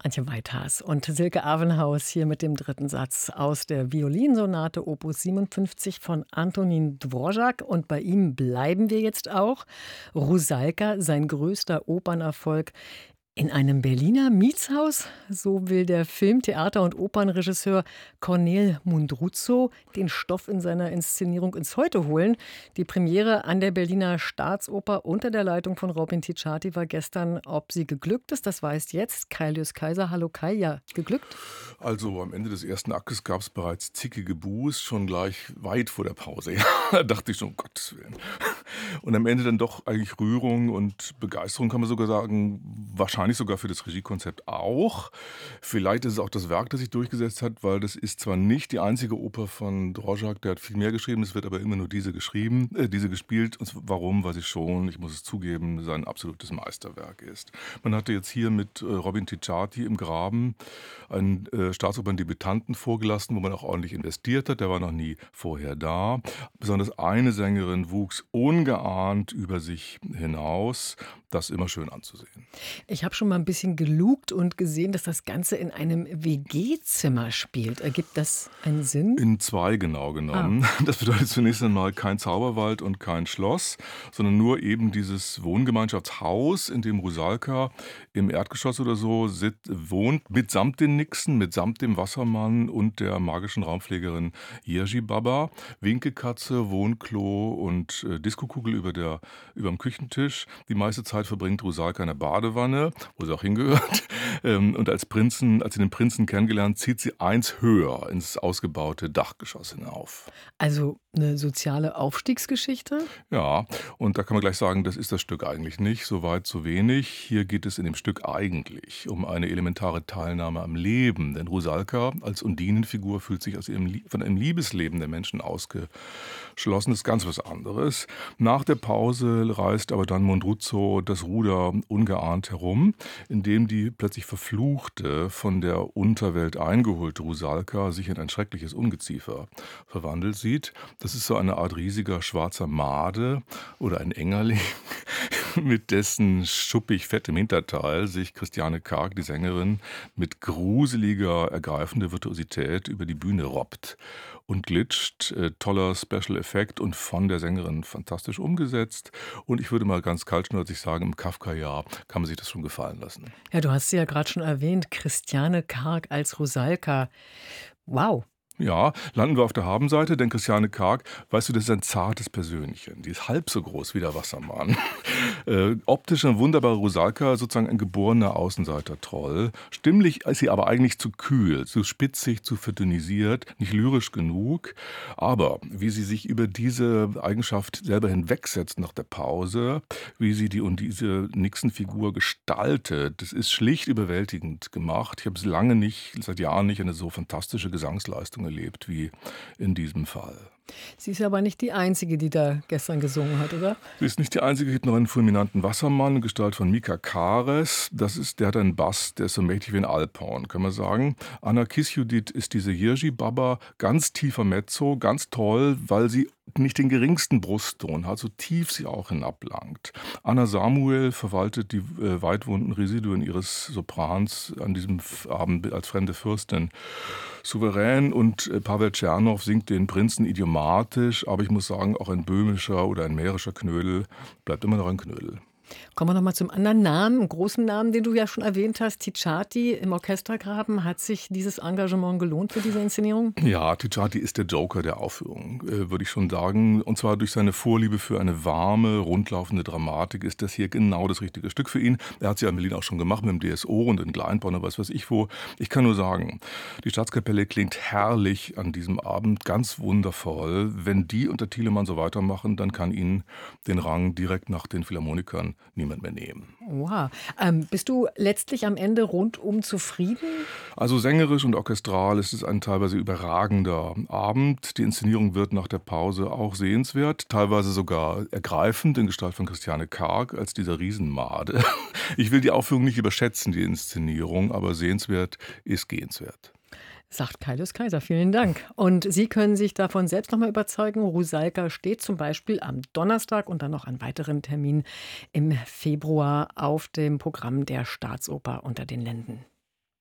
Antje Weithaas und Silke Avenhaus hier mit dem dritten Satz aus der Violinsonate Opus 57 von Antonin Dvorak. Und bei ihm bleiben wir jetzt auch. Rusalka, sein größter Opernerfolg, in einem Berliner Mietshaus, so will der Film-, Theater- und Opernregisseur Cornel Mundruzzo den Stoff in seiner Inszenierung ins Heute holen. Die Premiere an der Berliner Staatsoper unter der Leitung von Robin Ticciati war gestern. Ob sie geglückt ist, das weiß jetzt Kailius Kaiser. Hallo Kai, ja, geglückt? Also am Ende des ersten Aktes gab es bereits zickige Buß, schon gleich weit vor der Pause. Ja, da dachte ich schon, um Gottes Willen. Und am Ende dann doch eigentlich Rührung und Begeisterung, kann man sogar sagen, wahrscheinlich sogar für das Regiekonzept auch. Vielleicht ist es auch das Werk, das sich durchgesetzt hat, weil das ist zwar nicht die einzige Oper von Dvorak, der hat viel mehr geschrieben, es wird aber immer nur diese geschrieben, äh, diese gespielt. Und warum? Weil sie schon, ich muss es zugeben, sein absolutes Meisterwerk ist. Man hatte jetzt hier mit äh, Robin Ticciati im Graben einen äh, Staatsopern-Debütanten vorgelassen, wo man auch ordentlich investiert hat. Der war noch nie vorher da. Besonders eine Sängerin wuchs ungeahnt über sich hinaus. Das ist immer schön anzusehen. Ich habe schon mal ein bisschen gelugt und gesehen, dass das Ganze in einem WG-Zimmer spielt. Ergibt das einen Sinn? In zwei genau genommen. Ah. Das bedeutet zunächst einmal kein Zauberwald und kein Schloss, sondern nur eben dieses Wohngemeinschaftshaus, in dem Rusalka im Erdgeschoss oder so sit, wohnt, mitsamt den Nixen, mitsamt dem Wassermann und der magischen Raumpflegerin Jerzy Baba. Winkekatze, Wohnklo und äh, Diskokugel über, der, über dem Küchentisch. Die meiste Zeit verbringt Rusalka in der Badewanne, wo sie auch hingehört. Ähm, und als Prinzen, als sie den Prinzen kennengelernt, zieht sie eins höher ins ausgebaute Dachgeschoss hinauf. Also eine soziale Aufstiegsgeschichte? Ja, und da kann man gleich sagen, das ist das Stück eigentlich nicht, so weit, so wenig. Hier geht es in dem Stück eigentlich um eine elementare Teilnahme am Leben, denn Rusalka als Undinenfigur fühlt sich aus ihrem, von einem Liebesleben der Menschen ausgeschlossen. Das ist ganz was anderes. Nach der Pause reißt aber dann Mondruzzo das Ruder ungeahnt herum, indem die plötzlich verfluchte, von der Unterwelt eingeholte Rusalka sich in ein schreckliches Ungeziefer verwandelt sieht. Das ist so eine Art riesiger schwarzer Made oder ein Engerling, mit dessen schuppig fettem Hinterteil sich Christiane Karg, die Sängerin, mit gruseliger, ergreifender Virtuosität über die Bühne robbt und glitscht. Äh, toller Special Effekt und von der Sängerin fantastisch umgesetzt. Und ich würde mal ganz kaltschnäuzig sagen, im Kafka-Jahr kann man sich das schon gefallen lassen. Ja, du hast sie ja gerade schon erwähnt, Christiane Karg als Rosalka. Wow, ja, landen wir auf der Habenseite, denn Christiane Karg, weißt du, das ist ein zartes Persönchen. Die ist halb so groß wie der Wassermann. äh, optisch ein wunderbarer Rosalka, sozusagen ein geborener Außenseiter-Troll. Stimmlich ist sie aber eigentlich zu kühl, zu spitzig, zu verdünnisiert, nicht lyrisch genug. Aber wie sie sich über diese Eigenschaft selber hinwegsetzt nach der Pause, wie sie die und diese Nixon-Figur gestaltet, das ist schlicht überwältigend gemacht. Ich habe es lange nicht, seit Jahren nicht eine so fantastische Gesangsleistung erlebt wie in diesem Fall. Sie ist aber nicht die Einzige, die da gestern gesungen hat, oder? Sie ist nicht die Einzige. Es gibt noch einen fulminanten Wassermann, Gestalt von Mika Kares. Das ist, der hat einen Bass, der ist so mächtig wie ein Alphorn, kann man sagen. Anna Kisjudit ist diese Jirji-Baba, ganz tiefer Mezzo, ganz toll, weil sie nicht den geringsten Brustton hat, so tief sie auch hinablangt. Anna Samuel verwaltet die äh, weitwunden Residuen ihres Soprans an diesem Abend als fremde Fürstin souverän und äh, Pavel Tschernow singt den Prinzen idiomatisch, aber ich muss sagen, auch ein böhmischer oder ein mährischer Knödel bleibt immer noch ein Knödel. Kommen wir nochmal zum anderen Namen, großen Namen, den du ja schon erwähnt hast. Ticciati im Orchestergraben. Hat sich dieses Engagement gelohnt für diese Inszenierung? Ja, Ticciati ist der Joker der Aufführung, äh, würde ich schon sagen. Und zwar durch seine Vorliebe für eine warme, rundlaufende Dramatik ist das hier genau das richtige Stück für ihn. Er hat sie ja in Berlin auch schon gemacht mit dem DSO und in Kleinborn und was weiß ich wo. Ich kann nur sagen, die Staatskapelle klingt herrlich an diesem Abend, ganz wundervoll. Wenn die unter Thielemann so weitermachen, dann kann ihnen den Rang direkt nach den Philharmonikern niemand mehr nehmen. Wow. Ähm, bist du letztlich am Ende rundum zufrieden? Also sängerisch und orchestral ist es ein teilweise überragender Abend. Die Inszenierung wird nach der Pause auch sehenswert, teilweise sogar ergreifend in Gestalt von Christiane Karg als dieser Riesenmade. Ich will die Aufführung nicht überschätzen, die Inszenierung, aber sehenswert ist gehenswert sagt Kaius Kaiser. Vielen Dank. Und Sie können sich davon selbst nochmal überzeugen. Rusalka steht zum Beispiel am Donnerstag und dann noch an weiteren Terminen im Februar auf dem Programm der Staatsoper unter den Länden.